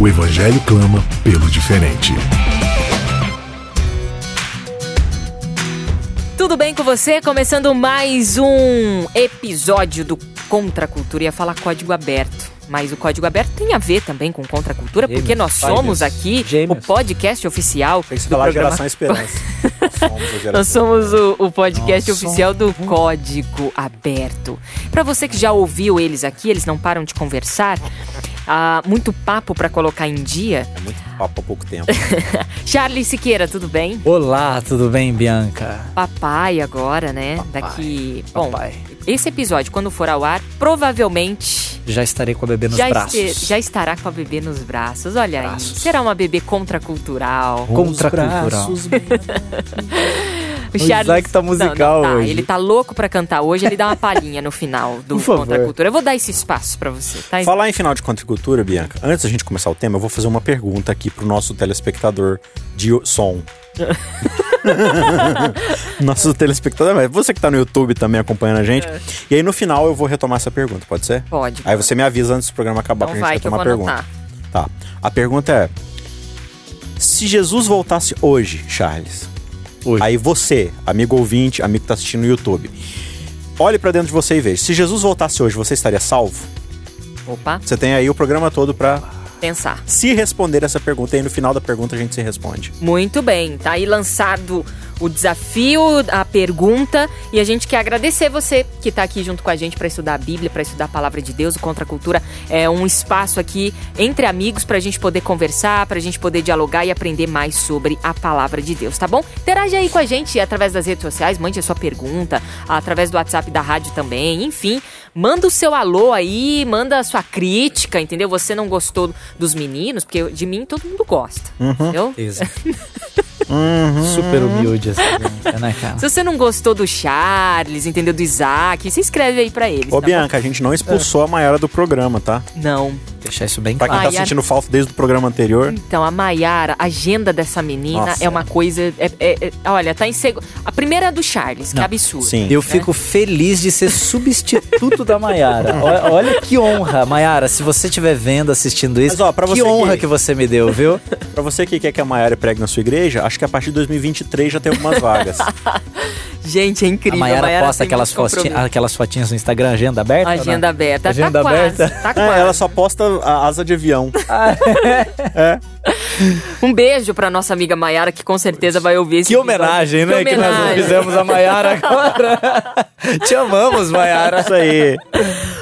O Evangelho clama pelo diferente. Tudo bem com você? Começando mais um episódio do Contra a Cultura. Ia falar código aberto. Mas o código aberto tem a ver também com Contra a Cultura, Gêmeos, porque nós somos gêmeos, aqui gêmeos. o podcast oficial Tem que falar programa Geração Esperança. Somos. Nós somos o, o podcast Nós oficial do Código Aberto. Pra você que já ouviu eles aqui, eles não param de conversar. Ah, muito papo pra colocar em dia. É muito papo há pouco tempo. Charles Siqueira, tudo bem? Olá, tudo bem, Bianca? Papai agora, né? Daqui. Bom, Papai. esse episódio, quando for ao ar, provavelmente Já estarei com a bebê nos já, braços. este- já estará com a bebê nos braços. Olha Braços. aí. Será uma bebê contracultural. Contracultural. O Isaac tá musical não, não, tá. Ele tá louco pra cantar hoje, ele dá uma palhinha no final do. Contra Cultura. Eu vou dar esse espaço pra você, tá? Falar em final de contracultura, Bianca, antes da gente começar o tema, eu vou fazer uma pergunta aqui pro nosso telespectador de som. nosso telespectador, mas você que tá no YouTube também acompanhando a gente. É. E aí no final eu vou retomar essa pergunta, pode ser? Pode. Aí você me avisa antes do programa acabar Então pra vai gente eu retomar a pergunta. anotar. Tá. A pergunta é: Se Jesus voltasse hoje, Charles, Hoje. aí você, amigo ouvinte, amigo que tá assistindo no YouTube, olhe pra dentro de você e veja. Se Jesus voltasse hoje, você estaria salvo? Opa, Você tem aí o programa todo pra pensar. se responder essa pergunta e aí no final da pergunta a gente se responde. Muito bem, tá aí lançado o desafio, a pergunta, e a gente quer agradecer você que tá aqui junto com a gente para estudar a Bíblia, para estudar a palavra de Deus. O Contra a Cultura é um espaço aqui entre amigos pra gente poder conversar, pra gente poder dialogar e aprender mais sobre a palavra de Deus, tá bom? Interage aí com a gente através das redes sociais, mande a sua pergunta, através do WhatsApp da rádio também, enfim. Manda o seu alô aí, manda a sua crítica, entendeu? Você não gostou dos meninos, porque de mim todo mundo gosta, entendeu? Beleza. Super humilde essa né, cara? Se você não gostou do Charles, entendeu? Do Isaac, se inscreve aí pra eles. Ô tá Bianca, a gente não expulsou a Maiara do programa, tá? bom? Não. Deixar isso bem Pra quem claro. tá sentindo falta desde o programa anterior. Então, a Maiara, a agenda dessa menina Nossa. é uma coisa. é- é- é- olha, tá em segundo. A primeira é a do Charles, que Não. é absurdo. Sim. Eu fico feliz de ser substituto da Maiara. Olha, olha que honra, Maiara. Se você estiver vendo, assistindo isso, Mas, ó, que honra que- que... você me deu, viu? Pra você que quer que a Maiara pregue na sua igreja, acho que a partir de 2023 já tem algumas vagas. Gente, é A incrível. Maiara posta tem aquelas, aquelas fotinhas no Instagram, agenda aberta? não? Agenda aberta. Agenda tá aberta. quase. Tá É, quase. ela só posta a asa de avião. Um beijo pra nossa amiga Maiara, que com certeza vai ouvir esse Que episódio. homenagem, né? Que, nós homenagem. fizemos a Maiara agora. Te amamos, Maiara. Isso aí.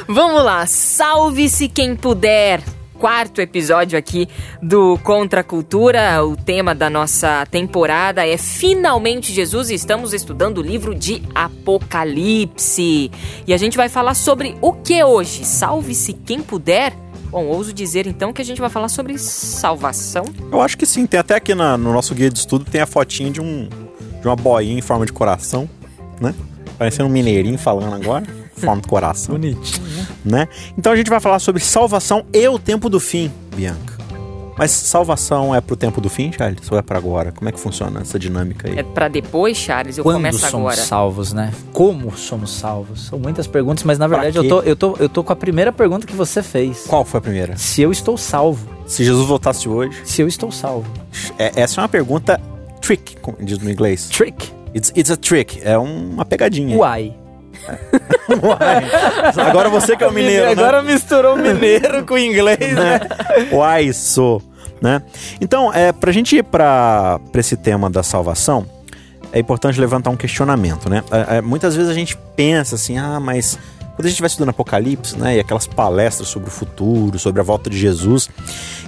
Vamos lá, salve-se quem puder. Quarto episódio aqui do Contra a Cultura. O tema da nossa temporada é Finalmente Jesus e estamos estudando o livro de Apocalipse. E a gente vai falar sobre o que hoje? Salve-se quem puder. Bom, ouso dizer então que a gente vai falar sobre salvação. Eu acho que sim. Tem até aqui na- no nosso guia de estudo tem a fotinha de um de uma boinha em forma de coração, né? Parecendo um mineirinho falando agora, forma de coração, Bonitinho. né? Então a gente vai falar sobre salvação e o tempo do fim, Bianca. Mas salvação é pro tempo do fim, Charles? Ou é pra agora? Como é que funciona essa dinâmica aí? É pra depois, Charles? Eu Quando começo somos agora. salvos, né? Como somos salvos? São muitas perguntas, mas na verdade eu tô, eu, tô, eu tô com a primeira pergunta que você fez. Qual foi a primeira? Se eu estou salvo. Se Jesus voltasse hoje? Se eu estou salvo. É- essa é uma pergunta trick, como diz no inglês. Trick. It's, it's a trick, é uma pegadinha. Uai. Uai. Agora você que é o mineiro, né? Agora misturou mineiro com inglês, né? Uai, sou. Né? Então, é, pra gente ir pra, pra esse tema da salvação, é importante levantar um questionamento, né? É, é, muitas vezes a gente pensa assim, ah, mas quando a gente vai estudando Apocalipse, né? E aquelas palestras sobre o futuro, sobre a volta de Jesus,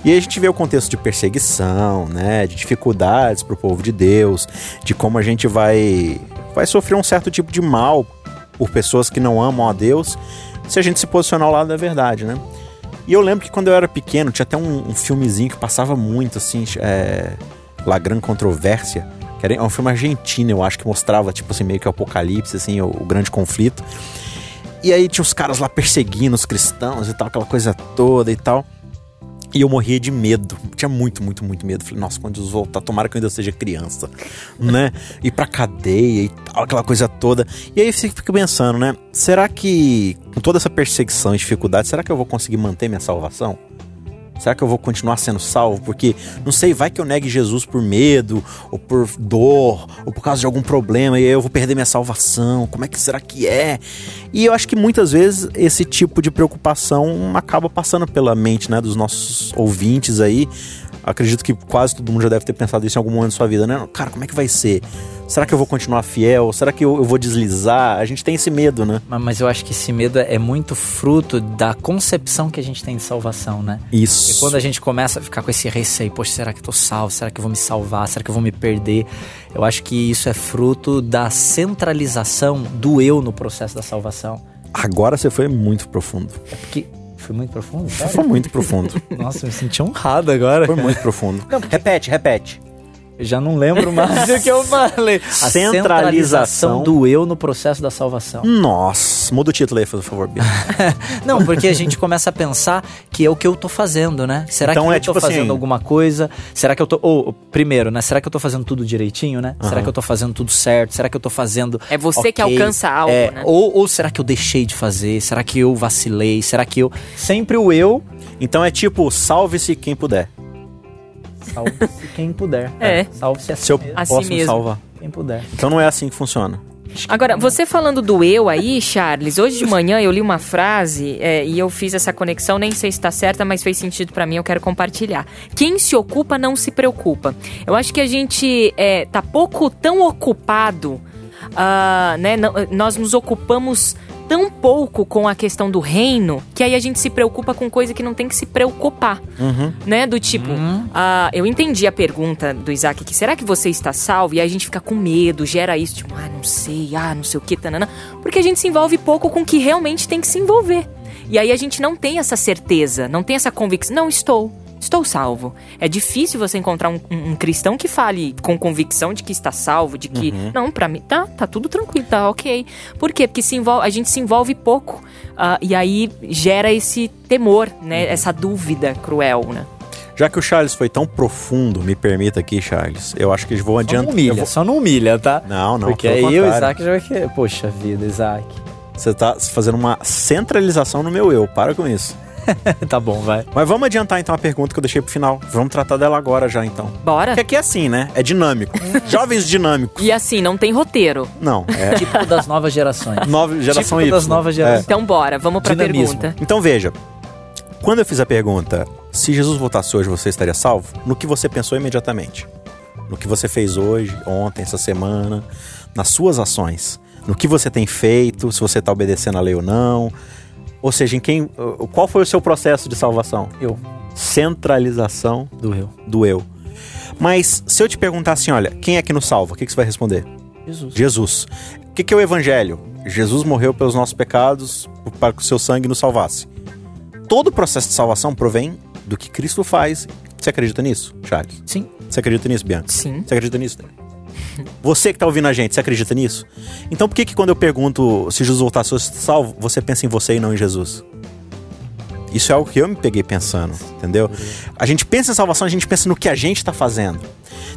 e aí a gente vê o contexto de perseguição, né? De dificuldades pro povo de Deus, de como a gente vai, vai sofrer um certo tipo de mal por pessoas que não amam a Deus, se a gente se posicionar ao lado da verdade, né? E eu lembro que quando eu era pequeno, tinha até um, um filmezinho que passava muito, assim, é, La Gran Controvérsia, que era é um filme argentino, eu acho, que mostrava, tipo assim, meio que o apocalipse, assim, o, o grande conflito. E aí tinha os caras lá perseguindo os cristãos e tal, aquela coisa toda e tal. E eu morria de medo. Tinha muito, muito, muito medo. Falei, nossa, quando Jesus voltar, tomara que eu ainda seja criança, né? Ir pra cadeia e tal, aquela coisa toda. E aí você fica pensando, né? Será que, com toda essa perseguição e dificuldade, será que eu vou conseguir manter minha salvação? Será que eu vou continuar sendo salvo? Porque, não sei, vai que eu negue Jesus por medo, ou por dor, ou por causa de algum problema, e eu vou perder minha salvação. Como é que será que é? E eu acho que muitas vezes esse tipo de preocupação acaba passando pela mente né, dos nossos ouvintes aí acredito que quase todo mundo já deve ter pensado isso em algum momento da sua vida, né? Cara, como é que vai ser? Será que eu vou continuar fiel? Será que eu, eu vou deslizar? A gente tem esse medo, né? Mas eu acho que esse medo é muito fruto da concepção que a gente tem de salvação, né? Isso. E quando a gente começa a ficar com esse receio, poxa, será que eu tô salvo? Será que eu vou me salvar? Será que eu vou me perder? Eu acho que isso é fruto da centralização do eu no processo da salvação. Agora você foi muito profundo. É porque foi muito profundo? Sério? Foi muito profundo. Nossa, eu me senti honrado agora. Foi muito profundo. Não, repete, repete. Já não lembro mais o que eu falei. A centralização do eu no processo da salvação. Nossa, muda o título aí, por favor, Bia. não, porque a gente começa a pensar que é o que eu tô fazendo, né? Será então que é eu tô tipo fazendo assim... alguma coisa? Será que eu tô. Ou, primeiro, né? Será que eu tô fazendo tudo direitinho, né? Uhum. Será que eu tô fazendo tudo certo? Será que eu tô fazendo. É você okay? que alcança algo, é, né? Ou, ou será que eu deixei de fazer? Será que eu vacilei? Será que eu. Sempre o eu. Então é tipo, salve-se quem puder. Salve-se quem puder. É. Salve-se a si Se eu mesmo. posso me salvar. Quem puder. Então não é assim que funciona. Agora, você falando do eu aí, Charles, hoje de manhã eu li uma frase é, e eu fiz essa conexão, nem sei se está certa, mas fez sentido para mim, eu quero compartilhar. Quem se ocupa não se preocupa. Eu acho que a gente é, tá pouco tão ocupado, uh, né? nós nos ocupamos tão pouco com a questão do reino que aí a gente se preocupa com coisa que não tem que se preocupar. Uhum. Né? Do tipo, uhum. uh, eu entendi a pergunta do Isaac que será que você está salvo? E aí a gente fica com medo, gera isso, tipo, ah, não sei, ah, não sei o que, tanana. Porque a gente se envolve pouco com o que realmente tem que se envolver. E aí a gente não tem essa certeza, não tem essa convicção. Não estou estou salvo. É difícil você encontrar um, um, um, cristão que fale com convicção de que está salvo, de que, uhum. não, para mim, tá, tá tudo tranquilo, tá ok. Por quê? Porque se envolve, a gente se envolve pouco uh, e aí gera esse temor, né? Uhum. Essa dúvida cruel, né? Já que o Charles foi tão profundo, me permita aqui, Charles, eu acho que eles vão adiantar. Só não humilha, vou... só não humilha, tá? Não, não. Porque aí o Isaac já vai querer. Poxa vida, Isaac. Você tá fazendo uma centralização no meu eu, para com isso. tá bom, vai. Mas vamos adiantar então a pergunta que eu deixei pro final. Vamos tratar dela agora já então. Bora. Porque aqui é assim, né? É dinâmico. Jovens dinâmicos. E assim, não tem roteiro. Não, é. Tipo das novas gerações. Nova geração tipo Y. das novas gerações. É. Então bora, vamos pra Dinamismo. pergunta. Então veja. Quando eu fiz a pergunta, se Jesus voltasse hoje, você estaria salvo? No que você pensou imediatamente? No que você fez hoje, ontem, essa semana, nas suas ações, no que você tem feito, se você está obedecendo a lei ou não, ou seja, em quem, qual foi o seu processo de salvação? Eu. Centralização do eu. Do eu. Mas se eu te perguntar assim, olha, quem é que nos salva? O que, que você vai responder? Jesus. Jesus. O que, que é o evangelho? Jesus morreu pelos nossos pecados para que o seu sangue nos salvasse. Todo o processo de salvação provém do que Cristo faz. Você acredita nisso, Charles? Sim. Você acredita nisso, Bianca? Sim. Você acredita nisso? Você que está ouvindo a gente, você acredita nisso? Então por que que quando eu pergunto se Jesus voltasse a salvo, você pensa em você e não em Jesus? Isso é algo que eu me peguei pensando, entendeu? A gente pensa em salvação, a gente pensa no que a gente está fazendo.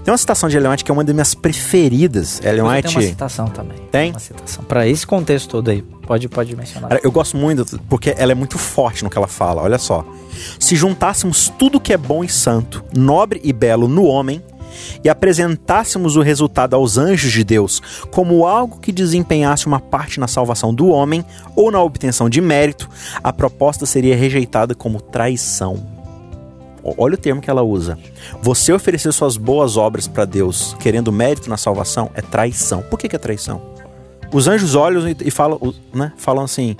Tem uma citação de Ellen White que é uma das minhas preferidas. Ellen White. Tem uma citação também. Tem? Uma citação. Para esse contexto todo aí. Pode, pode mencionar. Eu gosto muito porque ela é muito forte no que ela fala. Olha só. Se juntássemos tudo que é bom e santo, nobre e belo no homem, e apresentássemos o resultado aos anjos de Deus como algo que desempenhasse uma parte na salvação do homem ou na obtenção de mérito, a proposta seria rejeitada como traição. Olha o termo que ela usa. Você oferecer suas boas obras para Deus querendo mérito na salvação é traição. Por que, que é traição? Os anjos olham e falam, né, falam assim: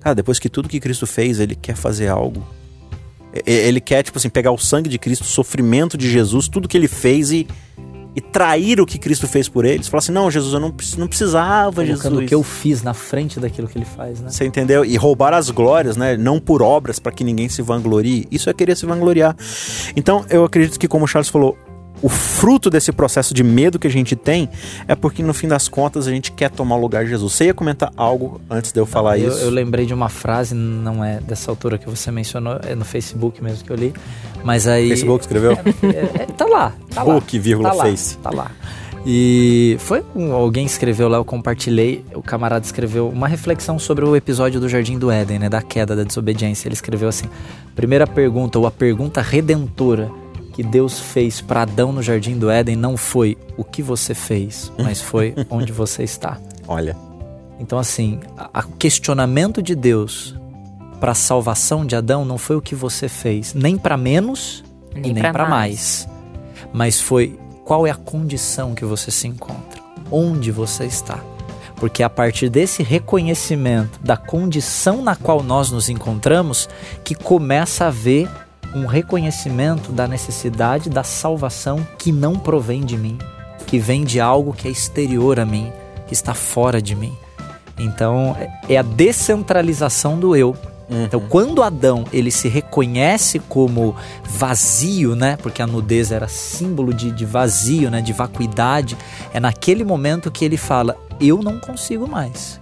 Cara, depois que tudo que Cristo fez, ele quer fazer algo ele quer, tipo assim, pegar o sangue de Cristo, o sofrimento de Jesus, tudo que ele fez e e trair o que Cristo fez por eles. Falar assim, não, Jesus, eu não, não precisava, Colocando Jesus. o que eu fiz na frente daquilo que ele faz, né? Você entendeu? E roubar as glórias, né? Não por obras para que ninguém se vanglorie. Isso é querer se vangloriar. Então, eu acredito que, como o Charles falou, o fruto desse processo de medo que a gente tem é porque no fim das contas a gente quer tomar o lugar de Jesus. Você ia comentar algo antes de eu falar eu, isso? Eu lembrei de uma frase, não é dessa altura que você mencionou, é no Facebook mesmo que eu li, mas aí... Facebook escreveu? É, é, tá lá, tá Book, lá. vírgula, tá face. Lá, tá lá. E foi alguém escreveu lá, eu compartilhei, o camarada escreveu uma reflexão sobre o episódio do Jardim do Éden, né, da queda da desobediência. Ele escreveu assim: primeira pergunta, ou a pergunta redentora que Deus fez para Adão no jardim do Éden não foi o que você fez, mas foi onde você está. Olha. Então, assim, o questionamento de Deus para a salvação de Adão não foi o que você fez, nem para menos nem e nem para mais. mais, mas foi qual é a condição que você se encontra, onde você está. Porque é a partir desse reconhecimento da condição na qual nós nos encontramos que começa a ver um reconhecimento da necessidade da salvação que não provém de mim, que vem de algo que é exterior a mim, que está fora de mim. Então, é a descentralização do eu. Uhum. Então, quando Adão ele se reconhece como vazio, né? Porque a nudez era símbolo de, de vazio, né? De vacuidade. É naquele momento que ele fala: Eu não consigo mais.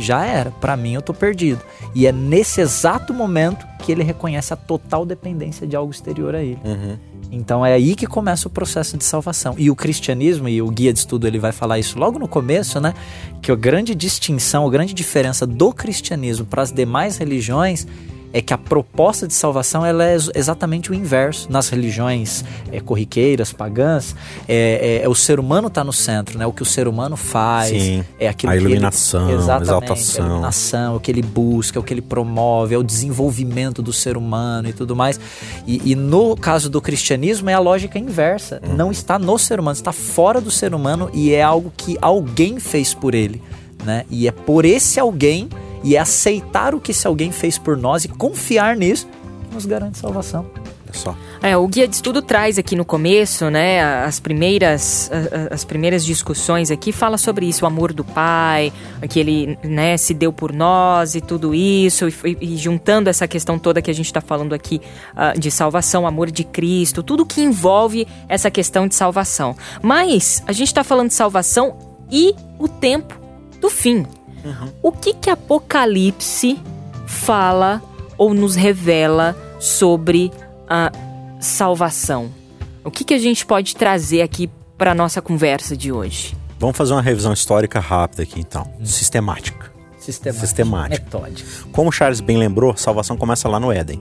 Já era. Para mim, eu tô perdido. E é nesse exato momento que ele reconhece a total dependência de algo exterior a ele. Uhum. Então é aí que começa o processo de salvação. E o cristianismo, e o guia de estudo ele vai falar isso logo no começo, né? Que a grande distinção, a grande diferença do cristianismo para as demais religiões é que a proposta de salvação ela é exatamente o inverso. Nas religiões é, corriqueiras, pagãs, é, é, é o ser humano está no centro, né? O que o ser humano faz, Sim, é aquilo a iluminação, que ele, exatamente, exaltação. a iluminação, o que ele busca, o que ele promove, é o desenvolvimento do ser humano e tudo mais. E, e no caso do cristianismo é a lógica inversa. Hum. Não está no ser humano, está fora do ser humano e é algo que alguém fez por ele, né? E é por esse alguém e é aceitar o que esse alguém fez por nós e confiar nisso que nos garante salvação. É só. É, o guia de estudo traz aqui no começo, né, as primeiras, as primeiras discussões aqui fala sobre isso, o amor do pai, que ele, né, se deu por nós e tudo isso, e, e juntando essa questão toda que a gente está falando aqui uh, de salvação, amor de Cristo, tudo que envolve essa questão de salvação. Mas a gente está falando de salvação e o tempo do fim, Uhum. O que que Apocalipse fala ou nos revela sobre a salvação? O que que a gente pode trazer aqui para nossa conversa de hoje? Vamos fazer uma revisão histórica rápida aqui então, hum. sistemática. Sistemática. Sistemática. Metódica. Como Charles bem lembrou, salvação começa lá no Éden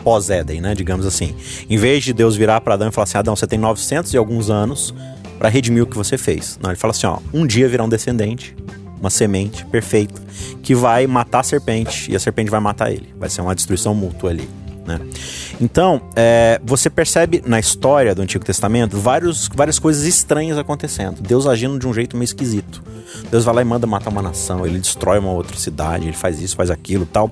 pós-Éden, né? Digamos assim. Em vez de Deus virar para Adão e falar assim: Adão, você tem 900 e alguns anos para redimir o que você fez. Não, ele fala assim: ó, um dia virá um descendente uma semente perfeita que vai matar a serpente e a serpente vai matar ele. Vai ser uma destruição mútua ali. Né? Então, é, você percebe na história do Antigo Testamento vários, várias coisas estranhas acontecendo. Deus agindo de um jeito meio esquisito. Deus vai lá e manda matar uma nação, ele destrói uma outra cidade, ele faz isso, faz aquilo tal.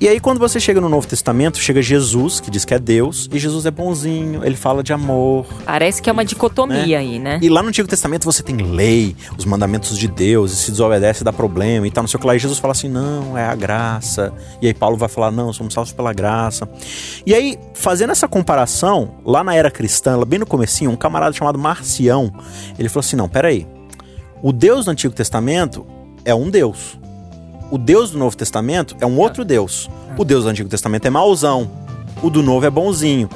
E aí, quando você chega no Novo Testamento, chega Jesus, que diz que é Deus, e Jesus é bonzinho, ele fala de amor. Parece que é uma dicotomia né? aí, né? E lá no Antigo Testamento você tem lei, os mandamentos de Deus, e se desobedece dá problema e tal, não sei o que lá. E Jesus fala assim: não, é a graça. E aí Paulo vai falar: não, somos salvos pela graça. E aí, fazendo essa comparação, lá na era cristã, bem no comecinho, um camarada chamado Marcião, ele falou assim: não, peraí. O Deus do Antigo Testamento é um Deus o Deus do Novo Testamento é um outro Deus. O Deus do Antigo Testamento é mauzão. O do Novo é bonzinho.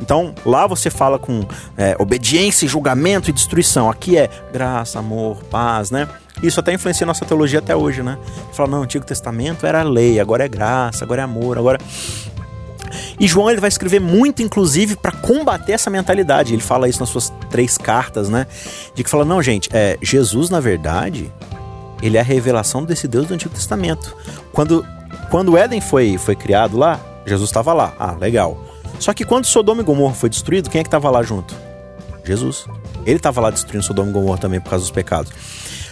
Então, lá você fala com é, obediência, julgamento e destruição. Aqui é graça, amor, paz, né? Isso até influencia a nossa teologia até hoje, né? Fala, não, o Antigo Testamento era lei, agora é graça, agora é amor, agora. E João ele vai escrever muito, inclusive, para combater essa mentalidade. Ele fala isso nas suas três cartas, né? De que fala, não, gente, é, Jesus, na verdade, ele é a revelação desse Deus do Antigo Testamento. Quando, quando Éden foi, foi criado lá, Jesus estava lá. Ah, legal. Só que quando Sodoma e Gomorra foi destruído, quem é que estava lá junto? Jesus. Ele estava lá destruindo Sodoma e Gomorra também por causa dos pecados.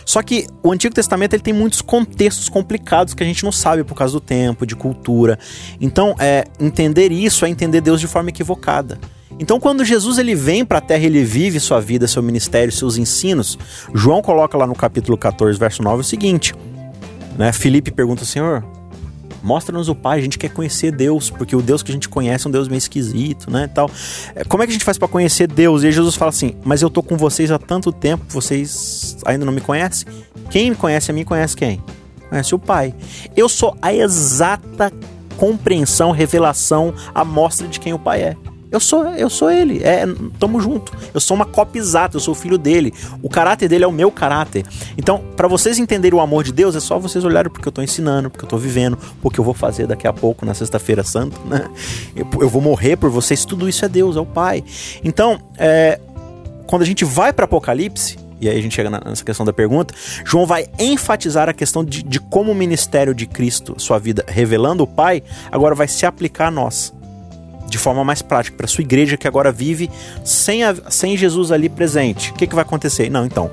Só que o Antigo Testamento ele tem muitos contextos complicados que a gente não sabe por causa do tempo, de cultura. Então, é, entender isso é entender Deus de forma equivocada. Então, quando Jesus ele vem para a terra, ele vive sua vida, seu ministério, seus ensinos. João coloca lá no capítulo 14, verso 9 o seguinte: né? Felipe pergunta, Senhor, mostra-nos o Pai, a gente quer conhecer Deus, porque o Deus que a gente conhece é um Deus meio esquisito, né, tal. É, como é que a gente faz para conhecer Deus? E aí Jesus fala assim: "Mas eu tô com vocês há tanto tempo, vocês ainda não me conhecem? Quem me conhece a mim conhece quem? Conhece o Pai. Eu sou a exata compreensão, revelação, amostra de quem o Pai é. Eu sou, eu sou ele. É, tamo junto. Eu sou uma cópia exata, eu sou filho dele. O caráter dele é o meu caráter. Então, para vocês entenderem o amor de Deus, é só vocês olharem porque eu tô ensinando, porque eu tô vivendo, porque eu vou fazer daqui a pouco na sexta-feira santa, né? Eu, eu, vou morrer por vocês, tudo isso é Deus, é o Pai. Então, é, quando a gente vai para Apocalipse, e aí a gente chega nessa questão da pergunta, João vai enfatizar a questão de, de como o ministério de Cristo, sua vida revelando o Pai, agora vai se aplicar a nós de forma mais prática para sua igreja que agora vive sem, a, sem Jesus ali presente. O que, que vai acontecer? Não, então,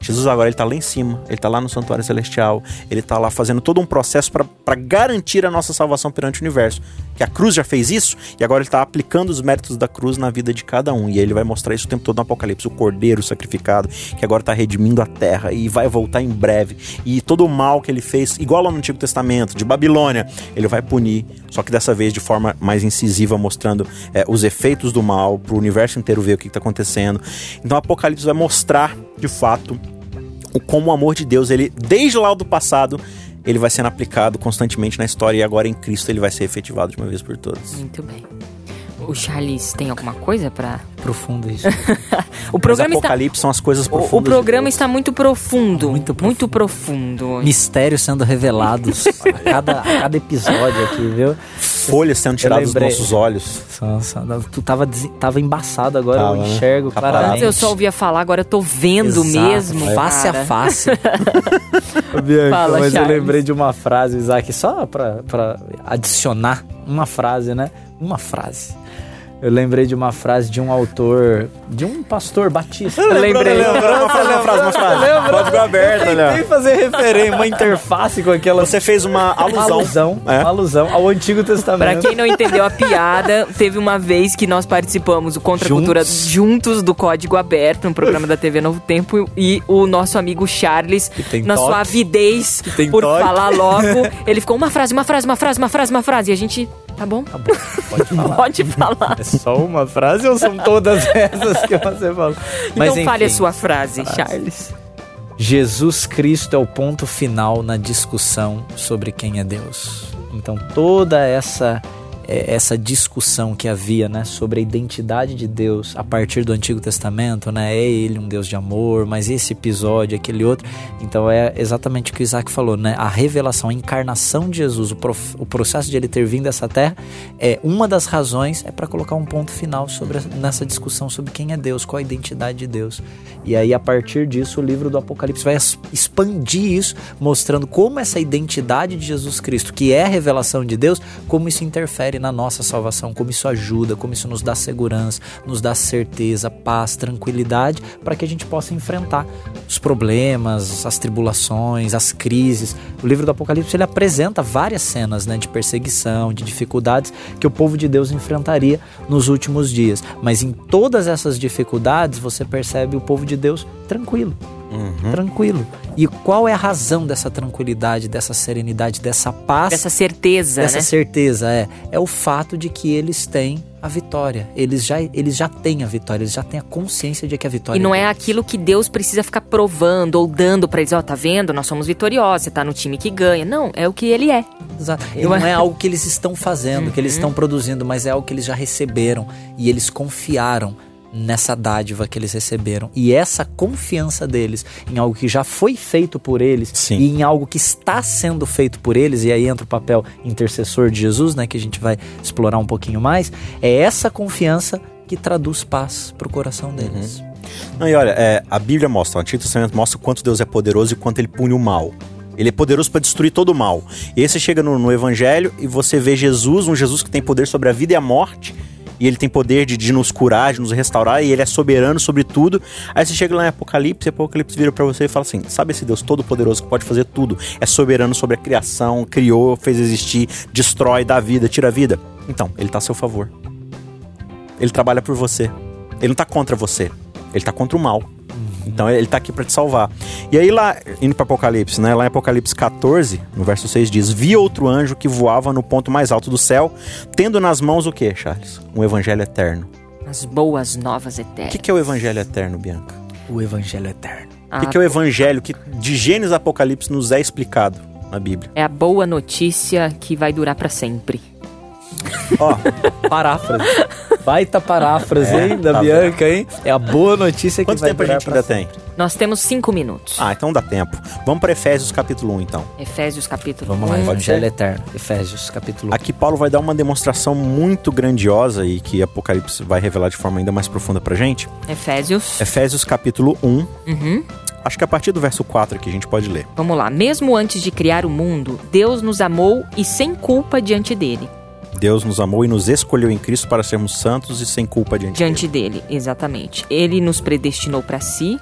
Jesus agora ele está lá em cima, ele está lá no santuário celestial, ele está lá fazendo todo um processo para garantir a nossa salvação perante o universo. Que a cruz já fez isso e agora ele está aplicando os méritos da cruz na vida de cada um. E ele vai mostrar isso o tempo todo no Apocalipse: o cordeiro sacrificado, que agora está redimindo a terra e vai voltar em breve. E todo o mal que ele fez, igual lá no Antigo Testamento, de Babilônia, ele vai punir, só que dessa vez de forma mais incisiva, mostrando é, os efeitos do mal para o universo inteiro ver o que está acontecendo. Então o Apocalipse vai mostrar de fato o como o amor de Deus, ele desde lá do passado, ele vai sendo aplicado constantemente na história e agora em Cristo ele vai ser efetivado de uma vez por todas. Muito bem. O Charles tem alguma coisa para profundo isso. o programa Apocalipse está... são as coisas profundas. O, o programa está muito profundo, muito profundo. muito profundo. Mistérios sendo revelados a, cada, a cada episódio aqui, viu? Folhas sendo tiradas dos nossos olhos. Nossa, tu tava, tava embaçado agora, tava, eu né? enxergo né? claramente. Eu só ouvia falar, agora eu tô vendo Exato, mesmo. Face cara. a face. Bianca, Fala, mas Charles. eu lembrei de uma frase, Isaac, só pra adicionar uma frase, né? Uma frase. Eu lembrei de uma frase de um autor, de um pastor batista. Eu lembrei. Lembrou, uma frase, uma frase, uma frase. Lembrou. Código aberto, né? Tentei fazer referência, uma interface com aquela... Você fez uma alusão. Alusão, é. uma alusão ao Antigo Testamento. Pra quem não entendeu a piada, teve uma vez que nós participamos do Contra a Cultura juntos do Código Aberto, um programa da TV Novo Tempo, e o nosso amigo Charles, na toque. sua avidez por toque. falar logo, ele ficou uma frase, uma frase, uma frase, uma frase, uma frase, e a gente Tá bom? Tá bom, pode falar. pode falar. É só uma frase ou são todas essas que você falou? Mas, então fale a sua frase, frase. Charles. Jesus Cristo é o ponto final na discussão sobre quem é Deus. Então toda essa essa discussão que havia né, sobre a identidade de Deus a partir do Antigo Testamento, né? É ele um Deus de amor, mas esse episódio, aquele outro. Então é exatamente o que o Isaac falou, né? A revelação, a encarnação de Jesus, o, prof, o processo de ele ter vindo essa terra, é uma das razões é para colocar um ponto final sobre nessa discussão sobre quem é Deus, qual a identidade de Deus. E aí, a partir disso, o livro do Apocalipse vai expandir isso, mostrando como essa identidade de Jesus Cristo, que é a revelação de Deus, como isso interfere na nossa salvação, como isso ajuda, como isso nos dá segurança, nos dá certeza, paz, tranquilidade, para que a gente possa enfrentar os problemas, as tribulações, as crises. O livro do Apocalipse ele apresenta várias cenas né, de perseguição, de dificuldades que o povo de Deus enfrentaria nos últimos dias. Mas em todas essas dificuldades você percebe o povo de Deus tranquilo. Uhum. Tranquilo. E qual é a razão dessa tranquilidade, dessa serenidade, dessa paz? Dessa certeza, Dessa né? certeza, é. É o fato de que eles têm a vitória. Eles já, eles já têm a vitória, eles já têm a consciência de que a vitória E não é, é aquilo que Deus precisa ficar provando ou dando para eles, ó, oh, tá vendo? Nós somos vitoriosos, você tá no time que ganha. Não, é o que ele é. Exato. E não é algo que eles estão fazendo, que eles uhum. estão produzindo, mas é algo que eles já receberam e eles confiaram nessa dádiva que eles receberam. E essa confiança deles em algo que já foi feito por eles Sim. e em algo que está sendo feito por eles, e aí entra o papel intercessor de Jesus, né, que a gente vai explorar um pouquinho mais, é essa confiança que traduz paz para o coração deles. Uhum. Não, e olha, é, a Bíblia mostra, o Antigo Testamento mostra o quanto Deus é poderoso e quanto ele pune o mal. Ele é poderoso para destruir todo o mal. E aí você chega no, no Evangelho e você vê Jesus, um Jesus que tem poder sobre a vida e a morte, e ele tem poder de, de, nos curar, de nos restaurar, e ele é soberano sobre tudo. Aí você chega lá em Apocalipse, e Apocalipse vira para você e fala assim: sabe esse Deus todo-poderoso que pode fazer tudo? É soberano sobre a criação, criou, fez existir, destrói, dá vida, tira a vida. Então, ele tá a seu favor. Ele trabalha por você. Ele não tá contra você. Ele tá contra o mal. Então ele está aqui para te salvar. E aí lá, indo para Apocalipse, né? Lá em Apocalipse 14, no verso 6 diz: "Vi outro anjo que voava no ponto mais alto do céu, tendo nas mãos o que, Charles? Um evangelho eterno. As boas novas eternas. O que, que é o evangelho eterno, Bianca? O evangelho eterno. O que, que é o evangelho que de Gênesis a Apocalipse nos é explicado na Bíblia? É a boa notícia que vai durar para sempre. Ó, paráfrase. Baita paráfrase, é, hein, da tá Bianca, hein? É a boa notícia que Quanto vai tempo a gente ainda tem? Nós temos cinco minutos. Ah, então dá tempo. Vamos para Efésios capítulo 1, então. Efésios capítulo Vamos 1. Vamos lá, Evangelho Eterno. Efésios capítulo 1. Aqui Paulo vai dar uma demonstração muito grandiosa e que Apocalipse vai revelar de forma ainda mais profunda pra gente. Efésios. Efésios capítulo 1. Uhum. Acho que a partir do verso 4 que a gente pode ler. Vamos lá. Mesmo antes de criar o mundo, Deus nos amou e sem culpa diante dele. Deus nos amou e nos escolheu em Cristo para sermos santos e sem culpa diante, diante dele. dele. Exatamente. Ele nos predestinou para si.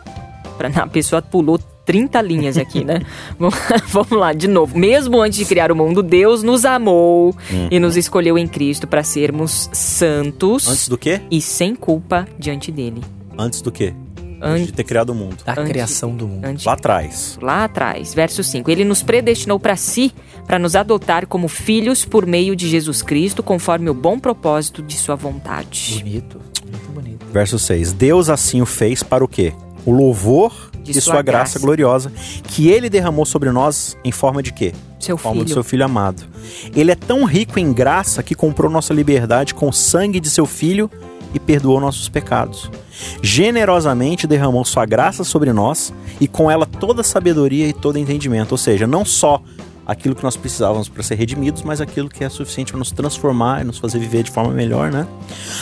Pra, a pessoa pulou 30 linhas aqui, né? Vamos lá, de novo. Mesmo antes de criar o mundo, Deus nos amou uhum. e nos escolheu em Cristo para sermos santos. Antes do quê? E sem culpa diante dele. Antes do quê? Antes de ter criado o mundo. Da antes, criação do mundo. Antes, lá atrás. Lá atrás. Verso 5. Ele nos predestinou para si, para nos adotar como filhos por meio de Jesus Cristo, conforme o bom propósito de sua vontade. Bonito. Muito bonito. Verso 6. Deus assim o fez para o quê? O louvor de, de sua, sua graça. graça. gloriosa, que ele derramou sobre nós em forma de quê? Seu em forma filho. do seu filho amado. Ele é tão rico em graça que comprou nossa liberdade com o sangue de seu filho e perdoou nossos pecados. Generosamente derramou sua graça sobre nós e com ela toda sabedoria e todo entendimento, ou seja, não só aquilo que nós precisávamos para ser redimidos, mas aquilo que é suficiente para nos transformar e nos fazer viver de forma melhor, né?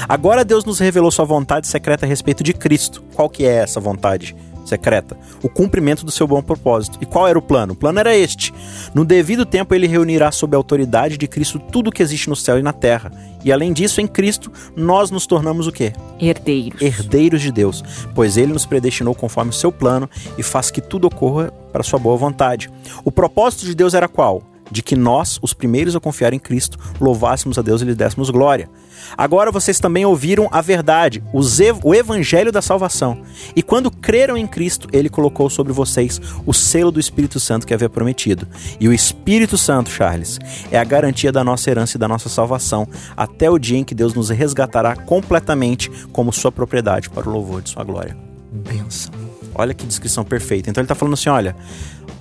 Agora Deus nos revelou sua vontade secreta a respeito de Cristo. Qual que é essa vontade? Secreta, o cumprimento do seu bom propósito. E qual era o plano? O plano era este: no devido tempo ele reunirá sob a autoridade de Cristo tudo que existe no céu e na terra. E além disso, em Cristo, nós nos tornamos o quê? Herdeiros. Herdeiros de Deus, pois ele nos predestinou conforme o seu plano e faz que tudo ocorra para sua boa vontade. O propósito de Deus era qual? De que nós, os primeiros a confiar em Cristo, louvássemos a Deus e lhe dessemos glória. Agora vocês também ouviram a verdade, o evangelho da salvação. E quando creram em Cristo, ele colocou sobre vocês o selo do Espírito Santo que havia prometido. E o Espírito Santo, Charles, é a garantia da nossa herança e da nossa salvação, até o dia em que Deus nos resgatará completamente como sua propriedade para o louvor de sua glória. Benção. Olha que descrição perfeita. Então ele está falando assim: olha,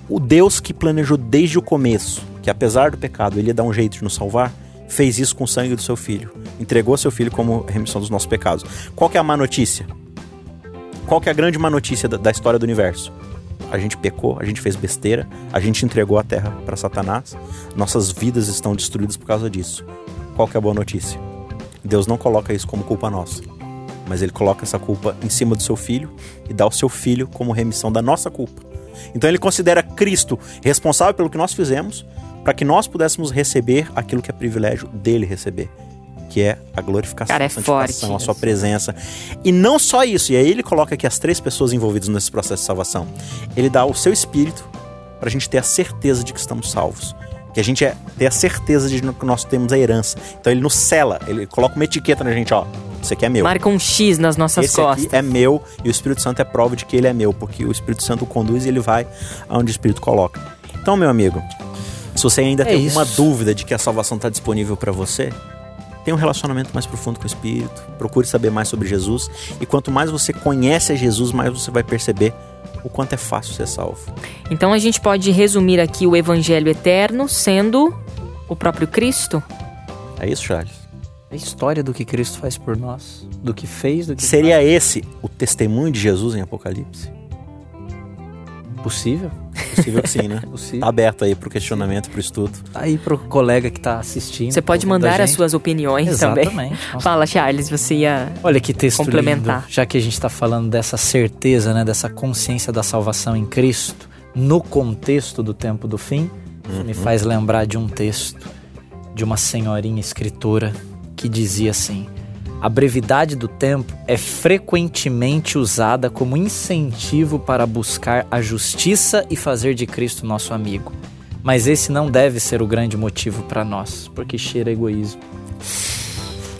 o Deus que planejou desde o começo que apesar do pecado ele ia dar um jeito de nos salvar, fez isso com o sangue do seu filho. Entregou seu filho como remissão dos nossos pecados. Qual que é a má notícia? Qual que é a grande má notícia da, da história do universo? A gente pecou, a gente fez besteira, a gente entregou a terra para Satanás. Nossas vidas estão destruídas por causa disso. Qual que é a boa notícia? Deus não coloca isso como culpa nossa, mas ele coloca essa culpa em cima do seu filho e dá ao seu filho como remissão da nossa culpa. Então ele considera Cristo responsável pelo que nós fizemos, para que nós pudéssemos receber aquilo que é privilégio dele receber, que é a glorificação, Cara, é a santificação, forte, a sua presença. E não só isso, e aí ele coloca aqui as três pessoas envolvidas nesse processo de salvação. Ele dá o seu espírito para a gente ter a certeza de que estamos salvos. Que a gente é, ter a certeza de que nós temos a herança. Então ele nos cela, ele coloca uma etiqueta na gente, ó. Isso aqui é meu. Marca um X nas nossas Esse costas. Aqui é meu e o Espírito Santo é prova de que ele é meu, porque o Espírito Santo o conduz e ele vai aonde o Espírito coloca. Então, meu amigo, se você ainda é tem isso. alguma dúvida de que a salvação está disponível para você, tenha um relacionamento mais profundo com o Espírito, procure saber mais sobre Jesus. E quanto mais você conhece a Jesus, mais você vai perceber o quanto é fácil ser salvo. Então a gente pode resumir aqui o Evangelho eterno sendo o próprio Cristo? É isso, Charles? A história do que Cristo faz por nós, do que fez, do que Seria faz. esse o testemunho de Jesus em Apocalipse? Possível. Possível que sim, né? Possível. Tá aberto aí pro questionamento, pro estudo. Tá aí pro colega que tá assistindo. Você pode mandar as suas opiniões Exatamente. também. Exatamente. Fala, Charles, você ia Olha que texto complementar. Lindo, já que a gente está falando dessa certeza, né, dessa consciência da salvação em Cristo, no contexto do tempo do fim, uhum. me faz lembrar de um texto de uma senhorinha escritora que dizia assim: a brevidade do tempo é frequentemente usada como incentivo para buscar a justiça e fazer de Cristo nosso amigo. Mas esse não deve ser o grande motivo para nós, porque cheira egoísmo.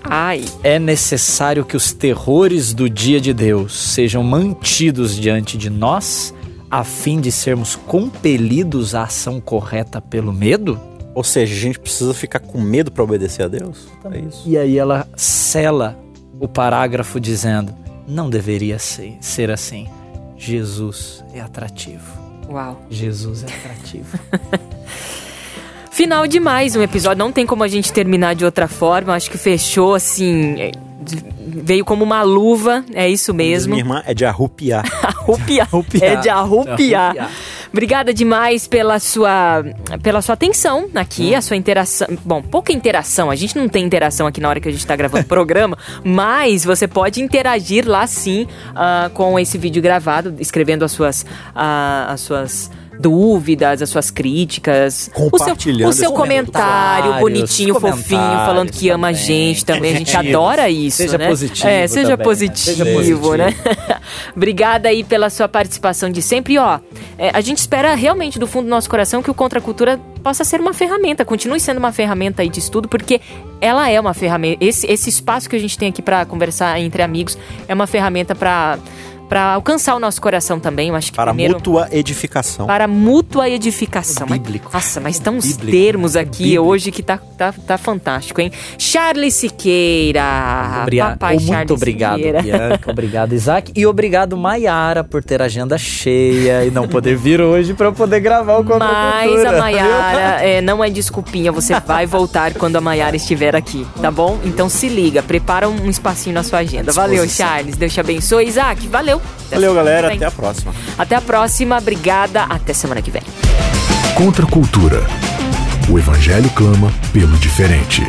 Ai. É necessário que os terrores do dia de Deus sejam mantidos diante de nós, a fim de sermos compelidos à ação correta pelo medo? Ou seja, a gente precisa ficar com medo para obedecer a Deus? É isso. E aí ela cela o parágrafo dizendo: não deveria ser, ser assim. Jesus é atrativo. Uau. Jesus é atrativo. Final de mais um episódio. Não tem como a gente terminar de outra forma. Acho que fechou assim. É, veio como uma luva, é isso mesmo. Minha irmã é de arrupiar. arrupiar. É de arrupiar. Obrigada demais pela sua, pela sua atenção aqui, hum. a sua interação. Bom, pouca interação. A gente não tem interação aqui na hora que a gente está gravando o programa, mas você pode interagir lá sim uh, com esse vídeo gravado, escrevendo as suas, uh, as suas dúvidas, as suas críticas, o seu, o seu comentário bonitinho, fofinho, falando que ama a gente também. A gente adora isso, seja né? Positivo é, seja também, positivo, né? Seja positivo, né? Obrigada aí pela sua participação de sempre. E, ó, é, a gente espera realmente do fundo do nosso coração que o Contra a Cultura possa ser uma ferramenta, continue sendo uma ferramenta aí de estudo, porque ela é uma ferramenta. Esse, esse espaço que a gente tem aqui para conversar entre amigos é uma ferramenta para para alcançar o nosso coração também. Eu acho que para primeiro, mútua edificação. Para mútua edificação. Bíblico. Mas, nossa, mas estão uns Bíblico. termos aqui Bíblico. hoje que tá, tá, tá fantástico, hein? Charles Siqueira. Obrigado. Papai muito Charles obrigado, Siqueira. Bianca. Obrigado, Isaac. E obrigado, Maiara, por ter agenda cheia e não poder vir hoje para poder gravar o Contra Mas a Maiara é, não é desculpinha. Você vai voltar quando a Maiara estiver aqui, tá bom? Então se liga, prepara um espacinho na sua agenda. Valeu, Charles. Deus te abençoe. Isaac, valeu. Valeu. Até Valeu, galera. Até a próxima. Até a próxima. Obrigada. Até semana que vem. Contra a cultura. O evangelho clama pelo diferente.